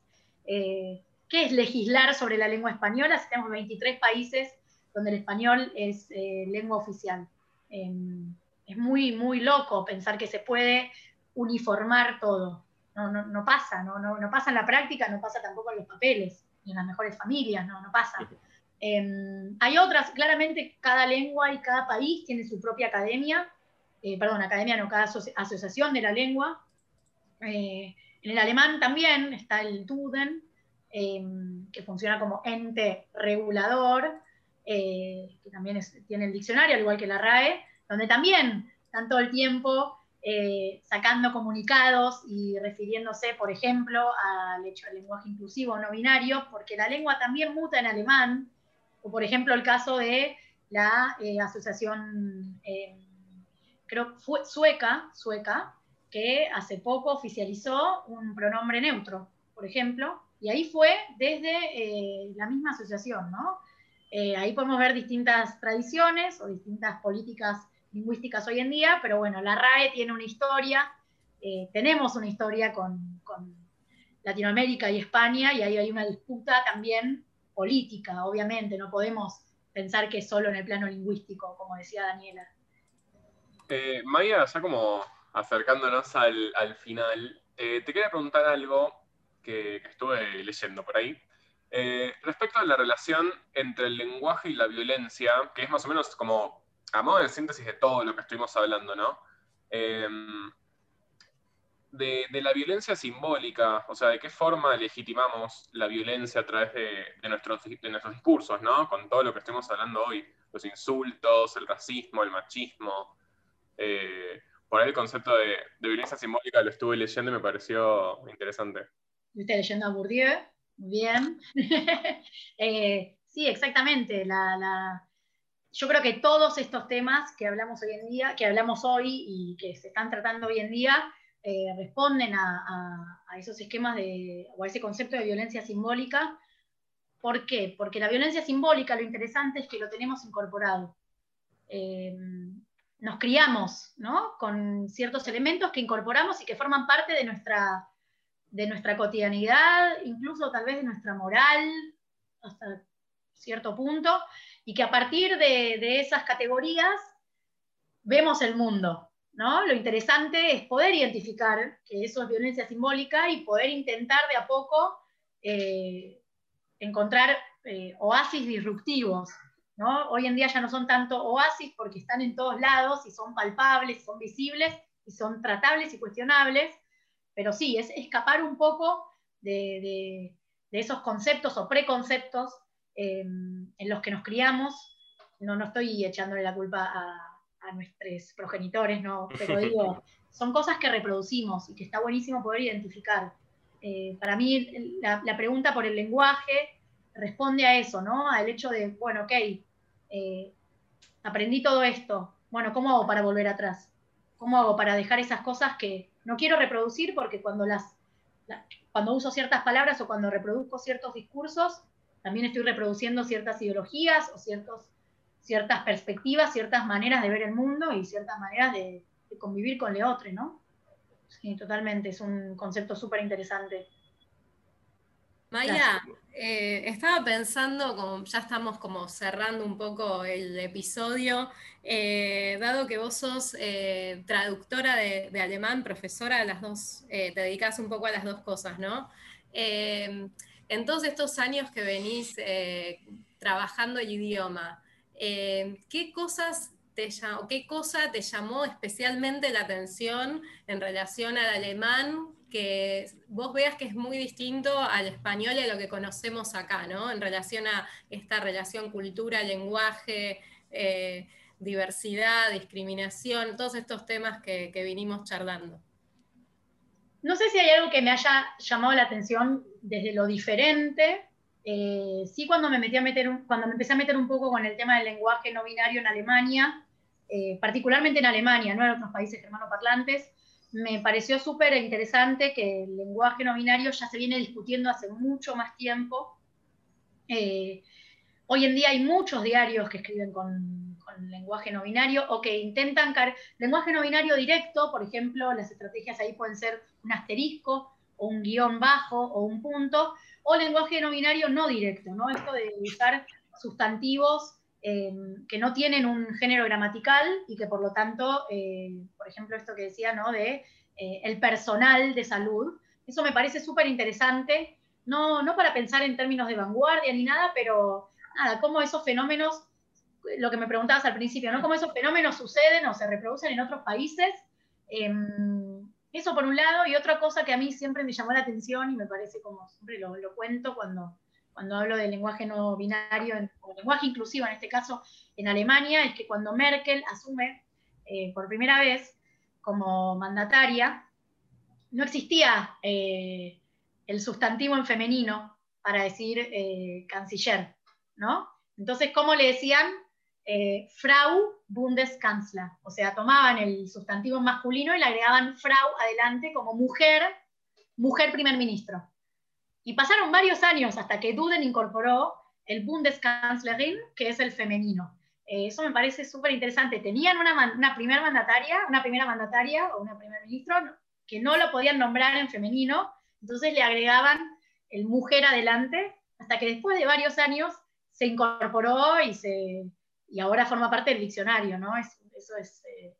Eh, ¿Qué es legislar sobre la lengua española si tenemos 23 países donde el español es eh, lengua oficial? Em, es muy, muy loco pensar que se puede uniformar todo. No, no, no pasa, no, no, no, pasa en la práctica, no pasa tampoco en los papeles, ni en las mejores familias, no, no pasa. Em, hay otras, claramente cada lengua y cada país tiene su propia academia, eh, perdón, academia no, cada asociación de la lengua. Eh, en el alemán también está el Duden, em, que funciona como ente regulador, eh, que también tiene el diccionario, al igual que la RAE, donde también están todo el tiempo sacando comunicados y refiriéndose, por ejemplo, al hecho del lenguaje inclusivo no binario, porque la lengua también muta en alemán, o por ejemplo el caso de la eh, asociación, eh, creo, sueca, sueca, que hace poco oficializó un pronombre neutro, por ejemplo, y ahí fue desde eh, la misma asociación, ¿no? Ahí podemos ver distintas tradiciones o distintas políticas lingüísticas hoy en día, pero bueno, la RAE tiene una historia, tenemos una historia con, Latinoamérica y España, y ahí hay una disputa también política, obviamente, no podemos pensar que es solo en el plano lingüístico, como decía Daniela. Eh, Maya, ya como acercándonos al, final, eh, te quería preguntar algo que, estuve leyendo por ahí. Eh, respecto a la relación entre el lenguaje y la violencia, que es más o menos como a modo de síntesis de todo lo que estuvimos hablando, ¿no? de, la violencia simbólica, o sea, de qué forma legitimamos la violencia a través de, nuestros, discursos, ¿no? Con todo lo que estemos hablando hoy, los insultos, el racismo, el machismo. Eh, por ahí el concepto de, violencia simbólica lo estuve leyendo y me pareció interesante. Estuviste leyendo a Bourdieu, bien. Eh, sí, exactamente. yo creo que todos estos temas que hablamos hoy en día, que hablamos hoy y que se están tratando hoy en día, eh, responden a, esos esquemas de, o a ese concepto de violencia simbólica. ¿Por qué? Porque la violencia simbólica, lo interesante es que lo tenemos incorporado. Eh, nos criamos con ciertos elementos que incorporamos y que forman parte de nuestra, de nuestra cotidianidad, incluso tal vez de nuestra moral, hasta cierto punto, y que a partir de, de esas categorías vemos el mundo. ¿no? Lo interesante es poder identificar que eso es violencia simbólica y poder intentar de a poco eh, encontrar eh, oasis disruptivos. ¿no? Hoy en día ya no son tanto oasis porque están en todos lados y son palpables, son visibles y son tratables y cuestionables, pero sí, es escapar un poco de, esos conceptos o preconceptos eh, en los que nos criamos. No, no estoy echándole la culpa a, a nuestros progenitores, ¿no? Pero digo, son cosas que reproducimos y que está buenísimo poder identificar. Eh, para mí, la, pregunta por el lenguaje responde a eso, ¿no? Al hecho de, bueno, ok, eh, aprendí todo esto, bueno, ¿cómo hago para volver atrás? ¿Cómo hago para dejar esas cosas que no quiero reproducir porque cuando las uso ciertas palabras o cuando reproduzco ciertos discursos, también estoy reproduciendo ciertas ideologías o ciertas perspectivas, ciertas maneras de ver el mundo y ciertas maneras de, convivir con otro, ¿no? Sí, totalmente, es un concepto súper interesante. Maya, eh, estaba pensando, como ya estamos como cerrando un poco el episodio, eh, dado que vos sos eh, traductora de, alemán, profesora de las dos, te dedicas un poco a las dos cosas, ¿no? en todos estos años que venís trabajando el idioma, eh, ¿qué cosas te qué cosa te llamó especialmente la atención en relación al alemán que vos veas que es muy distinto al español y a lo que conocemos acá, ¿no? En relación a esta relación cultura, lenguaje, eh, diversidad, discriminación, todos estos temas que, vinimos charlando. No sé si hay algo que me haya llamado la atención desde lo diferente, eh, sí, cuando me, metí a meter cuando me empecé a meter un poco con el tema del lenguaje no binario en Alemania, eh, particularmente en Alemania, no en otros países germanoparlantes, me pareció súper interesante que el lenguaje no binario ya se viene discutiendo hace mucho más tiempo. Eh, hoy en día hay muchos diarios que escriben con, con lenguaje no binario o que intentan... Lenguaje no binario directo, por ejemplo, las estrategias ahí pueden ser un asterisco o un guion bajo o un punto, o lenguaje no binario no directo, ¿no? Esto de usar sustantivos eh, que no tienen un género gramatical y que por lo tanto, eh, por ejemplo, esto que decía, ¿no? De eh, el personal de salud, eso me parece súper interesante, no, no para pensar en términos de vanguardia ni nada, pero nada, cómo esos fenómenos, lo que me preguntabas al principio, ¿no? Cómo esos fenómenos suceden o se reproducen en otros países. Em, eso por un lado, y otra cosa que a mí siempre me llamó la atención y me parece como siempre lo, cuento cuando, cuando hablo del lenguaje no binario, o lenguaje inclusivo en este caso en Alemania, es que cuando Merkel asume eh, por primera vez como mandataria, no existía eh, el sustantivo en femenino para decir eh, canciller, ¿no? Entonces, ¿cómo le decían? Frau Bundeskanzler, o sea, tomaban el sustantivo masculino y le agregaban Frau adelante como mujer, mujer primer ministro. Y pasaron varios años hasta que Duden incorporó el Bundeskanzlerin, que es el femenino. Eh, eso me parece súper interesante. Tenían una, una primera mandataria, una primera mandataria o una primer ministro que no lo podían nombrar en femenino, entonces le agregaban el mujer adelante, hasta que después de varios años se incorporó y se, y ahora forma parte del diccionario, ¿no? eso es... Eh,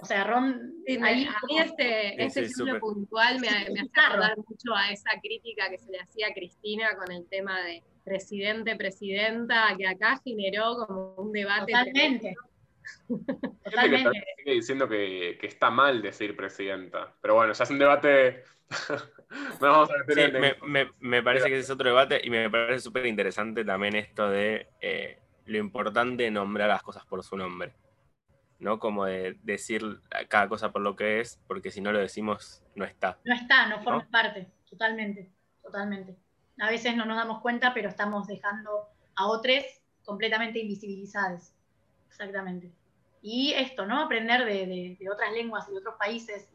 o sea, Ron... ahí, a mí este, este ejemplo puntual me, me hace acordar mucho a esa crítica que se le hacía a Cristina con el tema de presidente, presidenta, que acá generó como un debate. Totalmente. Totalmente. Que sigue diciendo que, que, está mal decir presidenta. Pero bueno, ya es un debate. vamos a sí, me, me, me, parece que ese es otro debate y me parece súper interesante también esto de eh, lo importante nombrar las cosas por su nombre. ¿No? Como de decir cada cosa por lo que es, porque si no lo decimos, no está. No está, no forma parte. totalmente, totalmente. A veces no nos damos cuenta, pero estamos dejando a otros completamente invisibilizados. Exactamente. Y esto, ¿no? Aprender de, otras lenguas y de otros países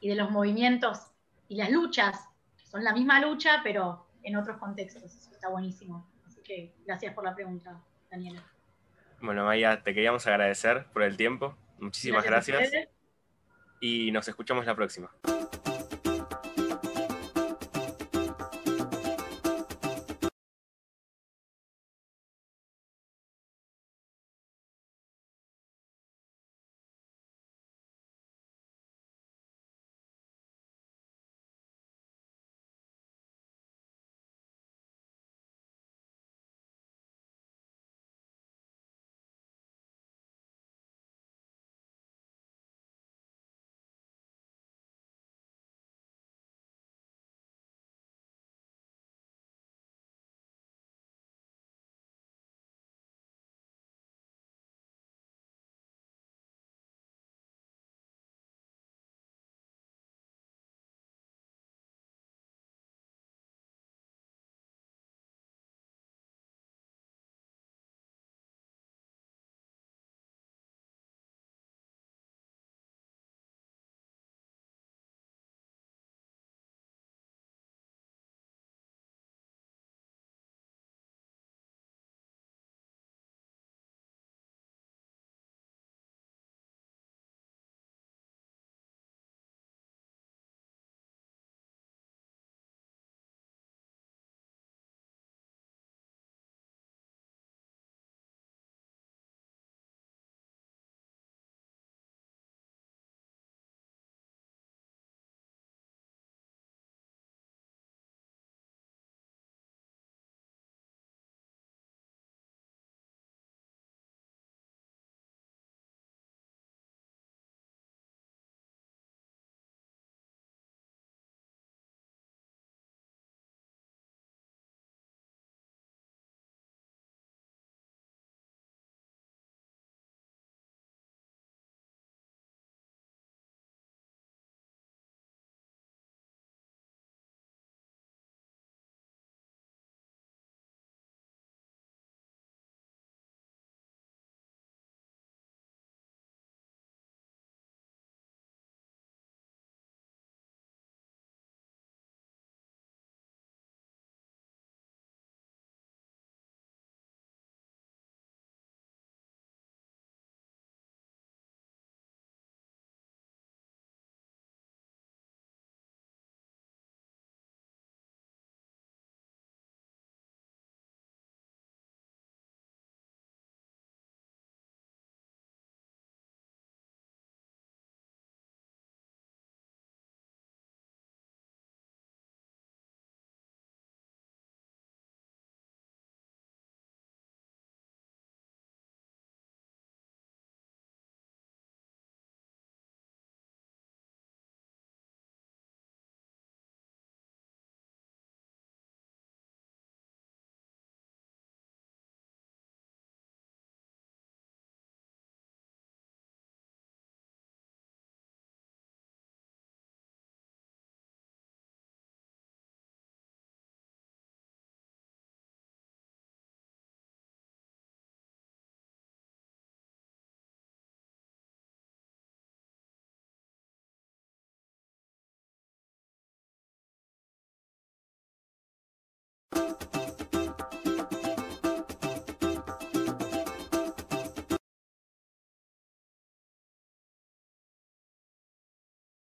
y, de los movimientos y las luchas, que son la misma lucha, pero en otros contextos. Eso está buenísimo. Así que gracias por la pregunta, Daniela. Bueno, Maya, te queríamos agradecer por el tiempo. Muchísimas gracias. y nos escuchamos la próxima.